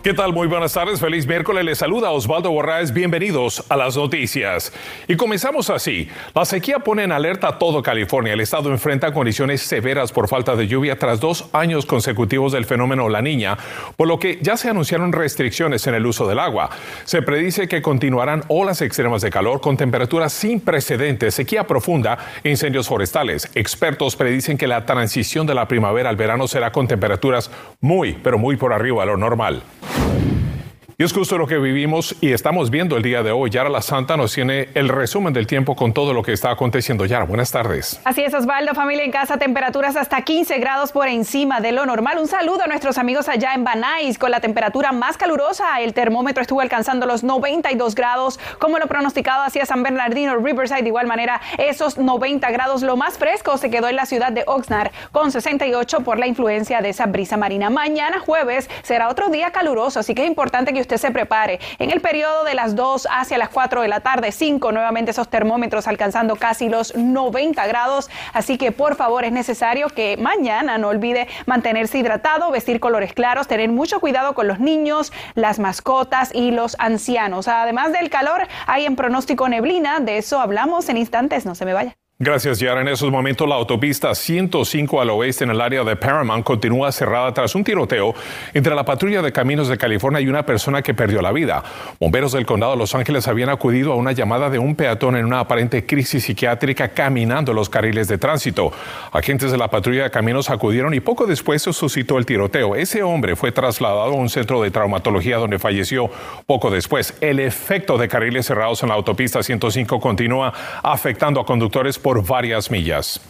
¿Qué tal? Muy buenas tardes, feliz miércoles. Les saluda Osvaldo Borraes. Bienvenidos a las noticias. Y comenzamos así. La sequía pone en alerta a todo California. El estado enfrenta condiciones severas por falta de lluvia tras dos años consecutivos del fenómeno La Niña, por lo que ya se anunciaron restricciones en el uso del agua. Se predice que continuarán olas extremas de calor con temperaturas sin precedentes, sequía profunda e incendios forestales. Expertos predicen que la transición de la primavera al verano será con temperaturas muy, pero muy por arriba de lo normal. Y es justo lo que vivimos y estamos viendo el día de hoy. Yara La Santa nos tiene el resumen del tiempo con todo lo que está aconteciendo. Yara, buenas tardes. Así es, Osvaldo, familia en casa, temperaturas hasta 15 grados por encima de lo normal. Un saludo a nuestros amigos allá en Banais con la temperatura más calurosa. El termómetro estuvo alcanzando los 92 grados, como lo pronosticado hacia San Bernardino, Riverside. De igual manera, esos 90 grados, lo más fresco se quedó en la ciudad de Oxnard con 68 por la influencia de esa brisa marina. Mañana jueves será otro día caluroso, así que es importante que usted se prepare. En el periodo de las 2 hacia las 4 de la tarde, 5 nuevamente esos termómetros alcanzando casi los 90 grados. Así que por favor es necesario que mañana no olvide mantenerse hidratado, vestir colores claros, tener mucho cuidado con los niños, las mascotas y los ancianos. Además del calor, hay en pronóstico neblina. De eso hablamos en instantes. No se me vaya. Gracias, Yara. En esos momentos, la autopista 105 al oeste en el área de Paramount continúa cerrada tras un tiroteo entre la patrulla de caminos de California y una persona que perdió la vida. Bomberos del condado de Los Ángeles habían acudido a una llamada de un peatón en una aparente crisis psiquiátrica caminando los carriles de tránsito. Agentes de la patrulla de caminos acudieron y poco después se suscitó el tiroteo. Ese hombre fue trasladado a un centro de traumatología donde falleció poco después. El efecto de carriles cerrados en la autopista 105 continúa afectando a conductores por varias millas.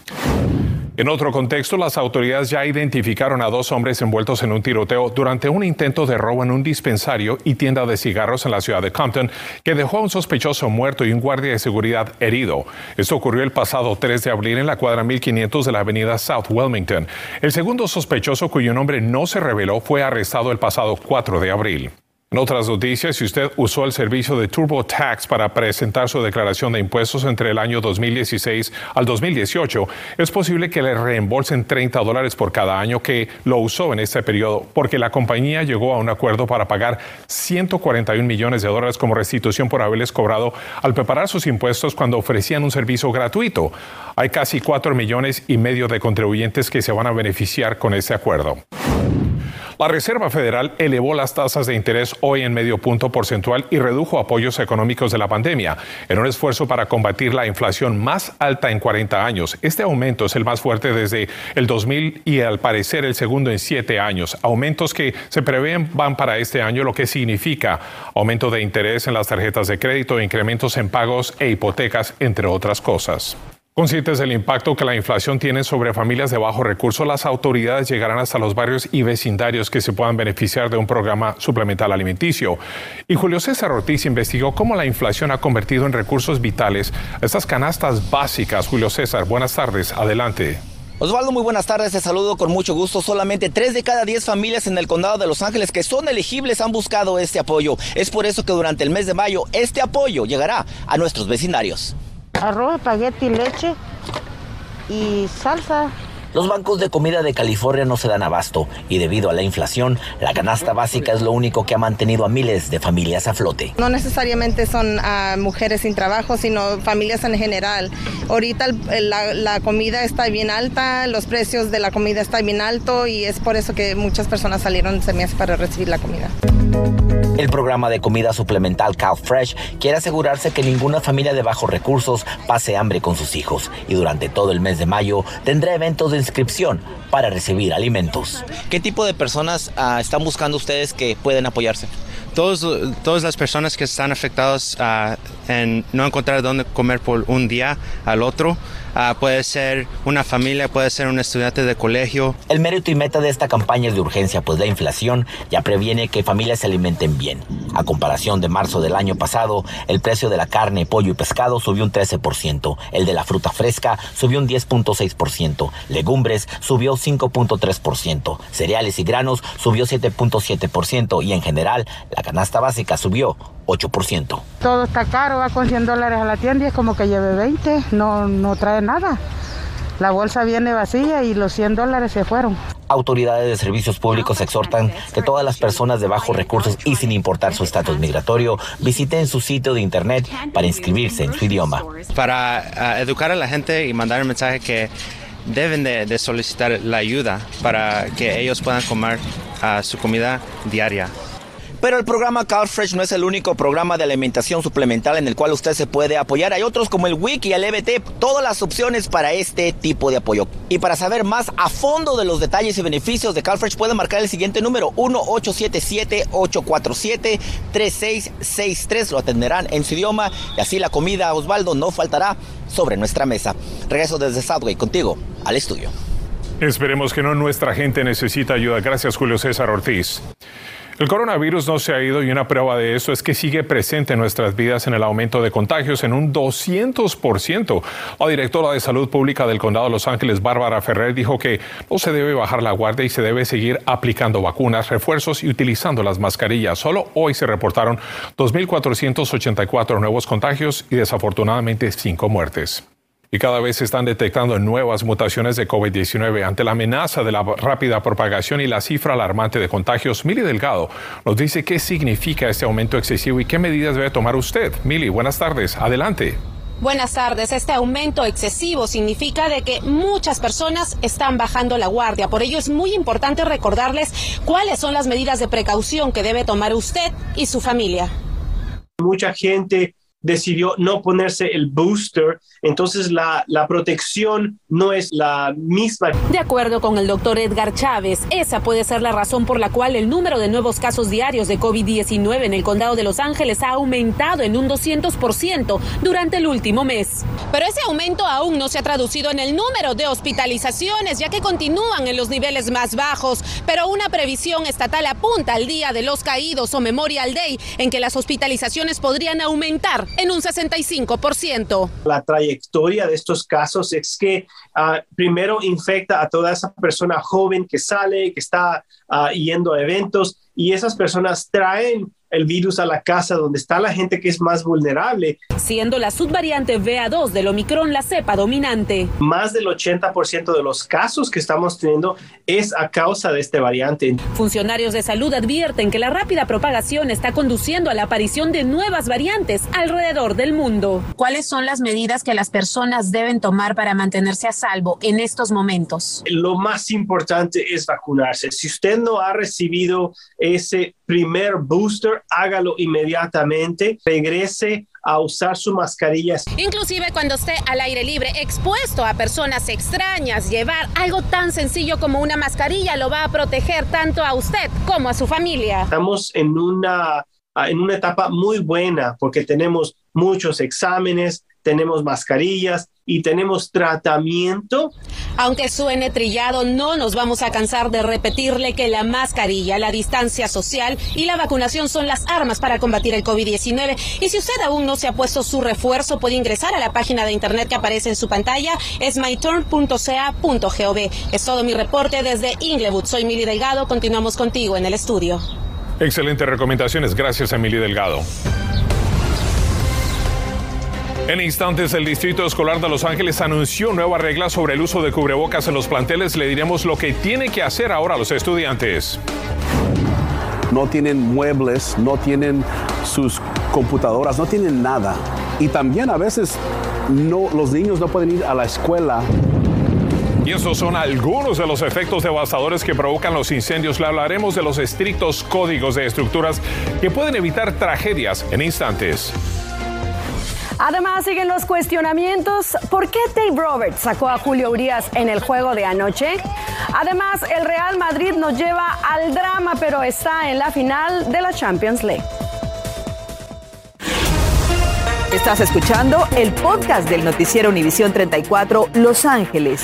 En otro contexto, las autoridades ya identificaron a dos hombres envueltos en un tiroteo durante un intento de robo en un dispensario y tienda de cigarros en la ciudad de Compton, que dejó a un sospechoso muerto y un guardia de seguridad herido. Esto ocurrió el pasado 3 de abril en la cuadra 1500 de la avenida South Wilmington. El segundo sospechoso, cuyo nombre no se reveló, fue arrestado el pasado 4 de abril. En otras noticias, si usted usó el servicio de TurboTax para presentar su declaración de impuestos entre el año 2016 al 2018, es posible que le reembolsen 30 dólares por cada año que lo usó en este periodo, porque la compañía llegó a un acuerdo para pagar 141 millones de dólares como restitución por haberles cobrado al preparar sus impuestos cuando ofrecían un servicio gratuito. Hay casi 4 millones y medio de contribuyentes que se van a beneficiar con ese acuerdo. La Reserva Federal elevó las tasas de interés hoy en medio punto porcentual y redujo apoyos económicos de la pandemia en un esfuerzo para combatir la inflación más alta en 40 años. Este aumento es el más fuerte desde el 2000 y al parecer el segundo en siete años. Aumentos que se prevén van para este año, lo que significa aumento de interés en las tarjetas de crédito, incrementos en pagos e hipotecas, entre otras cosas. Conscientes del impacto que la inflación tiene sobre familias de bajo recurso, las autoridades llegarán hasta los barrios y vecindarios que se puedan beneficiar de un programa suplemental alimenticio. Y Julio César Ortiz investigó cómo la inflación ha convertido en recursos vitales estas canastas básicas. Julio César, buenas tardes, adelante. Osvaldo, muy buenas tardes, te saludo con mucho gusto. Solamente 3 de cada 10 familias en el condado de Los Ángeles que son elegibles han buscado este apoyo. Es por eso que durante el mes de mayo este apoyo llegará a nuestros vecindarios arroz, espagueti, leche y salsa. Los bancos de comida de California no se dan abasto y debido a la inflación, la canasta básica es lo único que ha mantenido a miles de familias a flote. No necesariamente son uh, mujeres sin trabajo, sino familias en general. Ahorita el, la, la, comida está bien alta, los precios de la comida están bien alto y es por eso que muchas personas salieron se me hace para recibir la comida. El programa de comida suplemental CalFresh quiere asegurarse que ninguna familia de bajos recursos pase hambre con sus hijos y durante todo el mes de mayo tendrá eventos de inscripción para recibir alimentos. ¿Qué tipo de personas uh, están buscando ustedes que pueden apoyarse? Todos, todas las personas que están afectadas uh, en no encontrar dónde comer por un día al otro, Uh, puede ser una familia, puede ser un estudiante de colegio. El mérito y meta de esta campaña es de urgencia, pues la inflación ya previene que familias se alimenten bien. A comparación de marzo del año pasado, el precio de la carne, pollo y pescado subió un 13%, el de la fruta fresca subió un 10.6%, legumbres subió 5.3%, cereales y granos subió 7.7% y en general la canasta básica subió 8%. Todo está caro, va con 100 dólares a la tienda y es como que lleve 20, no, no trae nada. La bolsa viene vacía y los 100 dólares se fueron. Autoridades de servicios públicos exhortan que todas las personas de bajos recursos y sin importar su estatus migratorio visiten su sitio de internet para inscribirse en su idioma. Para ah, educar a la gente y mandar un mensaje que deben de, solicitar la ayuda para que ellos puedan comer ah, su comida diaria. Pero el programa CalFresh no es el único programa de alimentación suplemental en el cual usted se puede apoyar. Hay otros como el Wiki y el EBT, todas las opciones para este tipo de apoyo. Y para saber más a fondo de los detalles y beneficios de CalFresh, puede marcar el siguiente número 1-877-847-3663. Lo atenderán en su idioma y así la comida, Osvaldo, no faltará sobre nuestra mesa. Regreso desde Southway contigo al estudio. Esperemos que no nuestra gente necesita ayuda. Gracias, Julio César Ortiz. El coronavirus no se ha ido y una prueba de eso es que sigue presente en nuestras vidas en el aumento de contagios en un 200%. La directora de Salud Pública del Condado de Los Ángeles, Bárbara Ferrer, dijo que no se debe bajar la guardia y se debe seguir aplicando vacunas, refuerzos y utilizando las mascarillas. Solo hoy se reportaron 2.484 nuevos contagios y desafortunadamente cinco muertes y cada vez se están detectando nuevas mutaciones de COVID-19 ante la amenaza de la rápida propagación y la cifra alarmante de contagios. Mili Delgado nos dice qué significa este aumento excesivo y qué medidas debe tomar usted. Mili, buenas tardes. Adelante. Buenas tardes. Este aumento excesivo significa de que muchas personas están bajando la guardia. Por ello es muy importante recordarles cuáles son las medidas de precaución que debe tomar usted y su familia. Mucha gente decidió no ponerse el booster, entonces la, la, protección no es la misma. De acuerdo con el doctor Edgar Chávez, esa puede ser la razón por la cual el número de nuevos casos diarios de COVID-19 en el condado de Los Ángeles ha aumentado en un 200% durante el último mes. Pero ese aumento aún no se ha traducido en el número de hospitalizaciones, ya que continúan en los niveles más bajos, pero una previsión estatal apunta al Día de los Caídos o Memorial Day en que las hospitalizaciones podrían aumentar en un 65%. La trayectoria de estos casos es que ah, primero infecta a toda esa persona joven que sale, que está uh, yendo a eventos y esas personas traen el virus a la casa donde está la gente que es más vulnerable. Siendo la subvariante BA2 del Omicron la cepa dominante. Más del 80% de los casos que estamos teniendo es a causa de este variante. Funcionarios de salud advierten que la rápida propagación está conduciendo a la aparición de nuevas variantes alrededor del mundo. ¿Cuáles son las medidas que las personas deben tomar para mantenerse a salvo en estos momentos? Lo más importante es vacunarse. Si usted no ha recibido ese primer booster, hágalo inmediatamente, regrese a usar su mascarilla. Inclusive cuando esté al aire libre, expuesto a personas extrañas, llevar algo tan sencillo como una mascarilla lo va a proteger tanto a usted como a su familia. Estamos en una, en una etapa muy buena porque tenemos muchos exámenes, tenemos mascarillas y tenemos tratamiento. Aunque suene trillado, no nos vamos a cansar de repetirle que la mascarilla, la distancia social y la vacunación son las armas para combatir el COVID-19. Y si usted aún no se ha puesto su refuerzo, puede ingresar a la página de internet que aparece en su pantalla, es myturn.ca.gov. Es todo mi reporte desde Inglewood. Soy Mili Delgado, continuamos contigo en el estudio. Excelentes recomendaciones, gracias Emily Delgado. En instantes, el Distrito Escolar de Los Ángeles anunció nuevas reglas sobre el uso de cubrebocas en los planteles. Le diremos lo que tiene que hacer ahora los estudiantes. No tienen muebles, no tienen sus computadoras, no tienen nada. Y también a veces no, los niños no pueden ir a la escuela y esos son algunos de los efectos devastadores que provocan los incendios. Le hablaremos de los estrictos códigos de estructuras que pueden evitar tragedias en instantes. Además, siguen los cuestionamientos. ¿Por qué Dave Roberts sacó a Julio Urias en el juego de anoche? Además, el Real Madrid nos lleva al drama, pero está en la final de la Champions League. Estás escuchando el podcast del noticiero Univisión 34 Los Ángeles.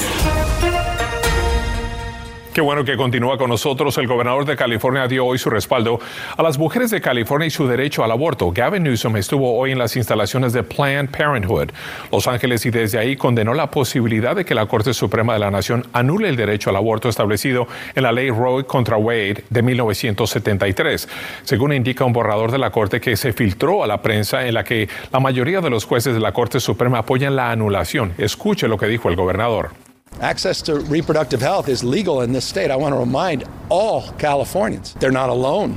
Qué bueno que continúa con nosotros. El gobernador de California dio hoy su respaldo a las mujeres de California y su derecho al aborto. Gavin Newsom estuvo hoy en las instalaciones de Planned Parenthood, Los Ángeles, y desde ahí condenó la posibilidad de que la Corte Suprema de la Nación anule el derecho al aborto establecido en la ley Roe contra Wade de 1973. Según indica un borrador de la Corte que se filtró a la prensa en la que la mayoría de los jueces de la Corte Suprema apoyan la anulación. Escuche lo que dijo el gobernador. Access to reproductive health is legal in this state. I want to remind all Californians they're not alone.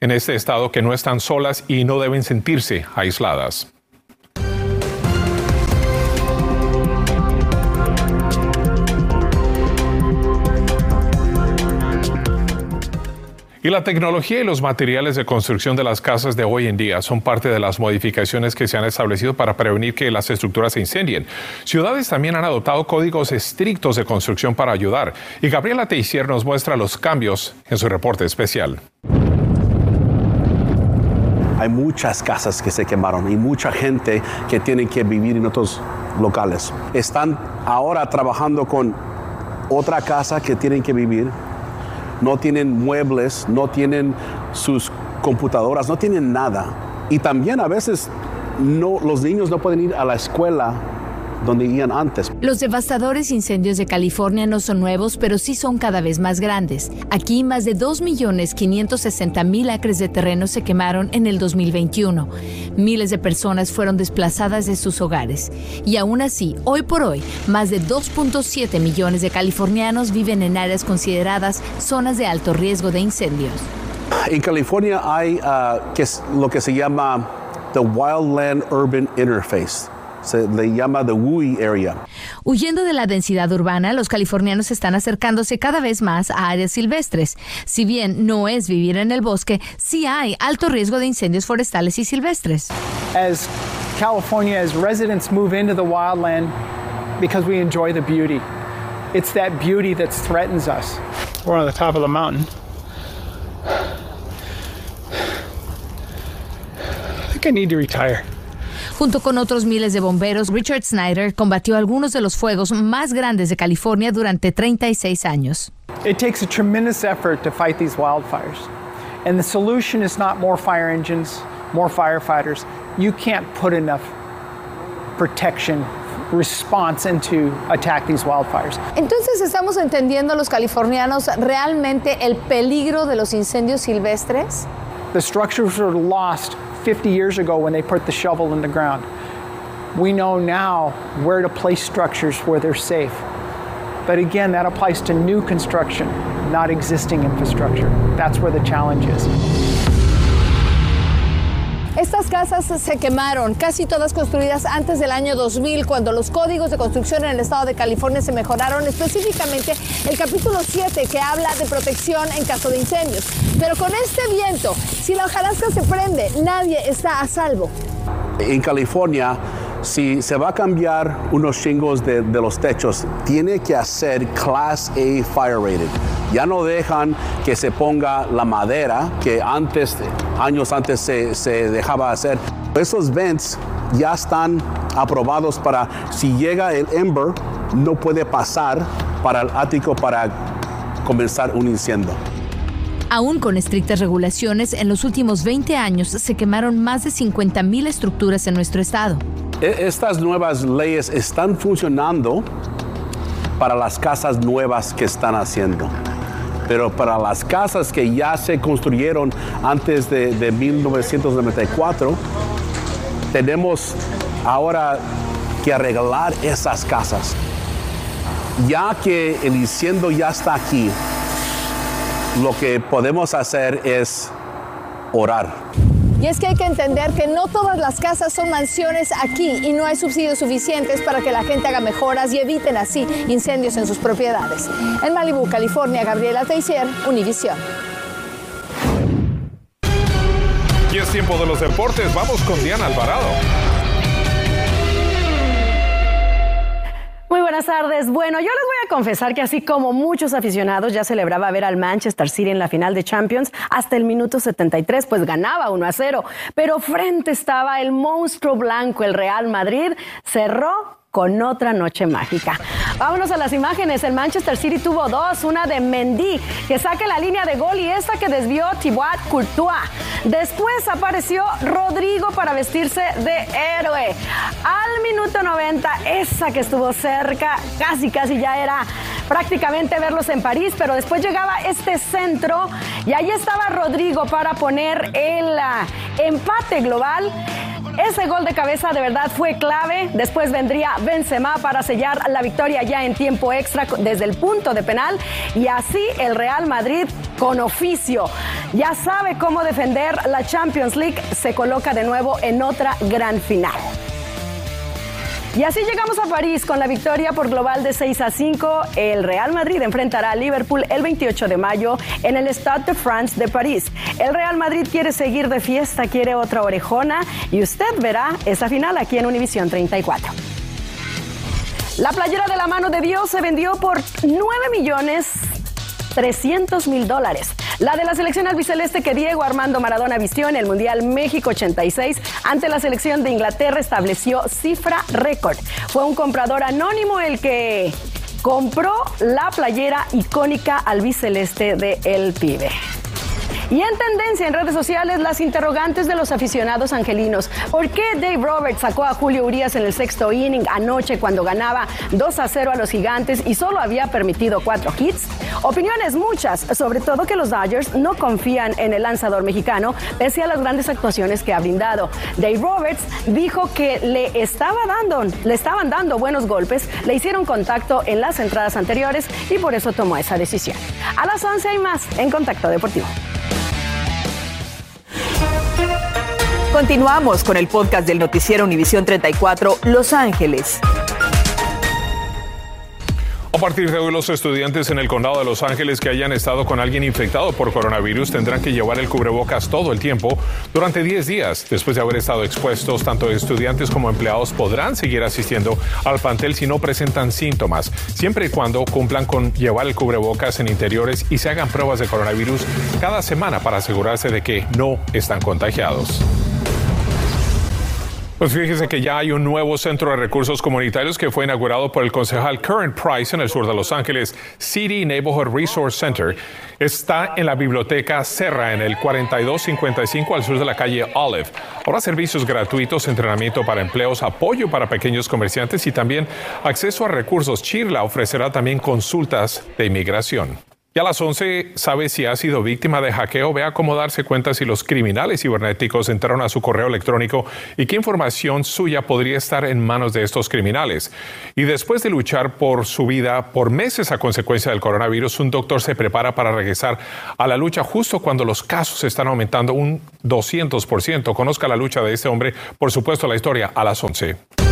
En este estado que no están solas y no deben sentirse aisladas. Y la tecnología y los materiales de construcción de las casas de hoy en día son parte de las modificaciones que se han establecido para prevenir que las estructuras se incendien. Ciudades también han adoptado códigos estrictos de construcción para ayudar. Y Gabriela Teixier nos muestra los cambios en su reporte especial. Hay muchas casas que se quemaron y mucha gente que tiene que vivir en otros locales. Están ahora trabajando con otra casa que tienen que vivir no tienen muebles, no tienen sus computadoras, no tienen nada. Y también a veces no, los niños no pueden ir a la escuela donde iban antes. Los devastadores incendios de California no son nuevos, pero sí son cada vez más grandes. Aquí más de 2.560.000 acres de terreno se quemaron en el 2021. Miles de personas fueron desplazadas de sus hogares. Y aún así, hoy por hoy, más de 2.7 millones de californianos viven en áreas consideradas zonas de alto riesgo de incendios. En California hay uh, que es lo que se llama the Wildland Urban Interface se le llama the WUI area. Huyendo de la densidad urbana, los californianos están acercándose cada vez más a áreas silvestres. Si bien no es vivir en el bosque, sí hay alto riesgo de incendios forestales y silvestres. As California, as residents move into the wildland because we enjoy the beauty. It's that beauty that threatens us. We're on the top of the mountain. I think I need to retire. Junto con otros miles de bomberos, Richard Snyder combatió algunos de los fuegos más grandes de California durante 36 años. It takes a tremendous effort to fight these wildfires. And the solution is not more fire engines, more firefighters. You can't put enough protection response into attack these wildfires. Entonces estamos entendiendo los californianos realmente el peligro de los incendios silvestres. The structures were lost 50 years ago when they put the shovel in the ground. We know now where to place structures where they're safe. But again, that applies to new construction, not existing infrastructure. That's where the challenge is. Estas casas se quemaron, casi todas construidas antes del año 2000, cuando los códigos de construcción en el estado de California se mejoraron, específicamente el capítulo 7 que habla de protección en caso de incendios. Pero con este viento, si la hojarasca se prende, nadie está a salvo. En California, si se va a cambiar unos chingos de, los techos, tiene que hacer Class A Fire Rated. Ya no dejan que se ponga la madera que antes, años antes se, se dejaba hacer. Esos vents ya están aprobados para, si llega el ember, no puede pasar para el ático para comenzar un incendio. Aún con estrictas regulaciones, en los últimos 20 años se quemaron más de 50.000 estructuras en nuestro estado. E, estas nuevas leyes están funcionando para las casas nuevas que están haciendo. Pero para las casas que ya se construyeron antes de, de 1994, tenemos ahora que arreglar esas casas. Ya que el incendio ya está aquí, lo que podemos hacer es orar. Y es que hay que entender que no todas las casas son mansiones aquí y no hay subsidios suficientes para que la gente haga mejoras y eviten así incendios en sus propiedades. En Malibu, California, Gabriela Teixier, Univision. Y es tiempo de los deportes. Vamos con Diana Alvarado. Buenas tardes. Bueno, yo les voy a confesar que así como muchos aficionados ya celebraba ver al Manchester City en la final de Champions hasta el minuto 73, pues ganaba 1 a 0. Pero frente estaba el monstruo blanco, el Real Madrid, cerró con otra noche mágica. Vámonos a las imágenes. El Manchester City tuvo dos, una de Mendy, que saque la línea de gol y esta que desvió Thibaut Courtois. Después apareció Rodrigo para vestirse de héroe. Al minuto 90, esa que estuvo cerca, casi casi ya era prácticamente verlos en París, pero después llegaba este centro y ahí estaba Rodrigo para poner el ah, empate global. Ese gol de cabeza de verdad fue clave. Después vendría Benzema para sellar la victoria ya en tiempo extra desde el punto de penal. Y así el Real Madrid con oficio ya sabe cómo defender la Champions League. Se coloca de nuevo en otra gran final. Y así llegamos a París con la victoria por global de 6 a 5. El Real Madrid enfrentará a Liverpool el 28 de mayo en el Stade de France de París. El Real Madrid quiere seguir de fiesta, quiere otra orejona y usted verá esa final aquí en Univisión 34. La playera de la mano de Dios se vendió por 9 millones 300 mil dólares. La de la selección albiceleste que Diego Armando Maradona vistió en el Mundial México 86 ante la selección de Inglaterra estableció cifra récord. Fue un comprador anónimo el que compró la playera icónica albiceleste de El Pibe. Y en tendencia en redes sociales, las interrogantes de los aficionados angelinos. ¿Por qué Dave Roberts sacó a Julio Urias en el sexto inning anoche cuando ganaba 2 a 0 a los gigantes y solo había permitido cuatro hits? Opiniones muchas, sobre todo que los Dodgers no confían en el lanzador mexicano pese a las grandes actuaciones que ha brindado. Dave Roberts dijo que le estaba dando, le estaban dando buenos golpes, le hicieron contacto en las entradas anteriores y por eso tomó esa decisión. A las 11 hay más en Contacto Deportivo. Continuamos con el podcast del noticiero Univisión 34 Los Ángeles. A partir de hoy, los estudiantes en el condado de Los Ángeles que hayan estado con alguien infectado por coronavirus tendrán que llevar el cubrebocas todo el tiempo durante 10 días. Después de haber estado expuestos, tanto estudiantes como empleados podrán seguir asistiendo al plantel si no presentan síntomas, siempre y cuando cumplan con llevar el cubrebocas en interiores y se hagan pruebas de coronavirus cada semana para asegurarse de que no están contagiados. Pues fíjese que ya hay un nuevo centro de recursos comunitarios que fue inaugurado por el concejal Current Price en el sur de Los Ángeles. City Neighborhood Resource Center está en la biblioteca Serra en el 4255 al sur de la calle Olive. Habrá servicios gratuitos, entrenamiento para empleos, apoyo para pequeños comerciantes y también acceso a recursos. Chirla ofrecerá también consultas de inmigración. Y a las 11, ¿sabe si ha sido víctima de hackeo? Ve a cómo darse cuenta si los criminales cibernéticos entraron a su correo electrónico y qué información suya podría estar en manos de estos criminales. Y después de luchar por su vida por meses a consecuencia del coronavirus, un doctor se prepara para regresar a la lucha justo cuando los casos están aumentando un 200%. Conozca la lucha de este hombre, por supuesto, la historia a las 11.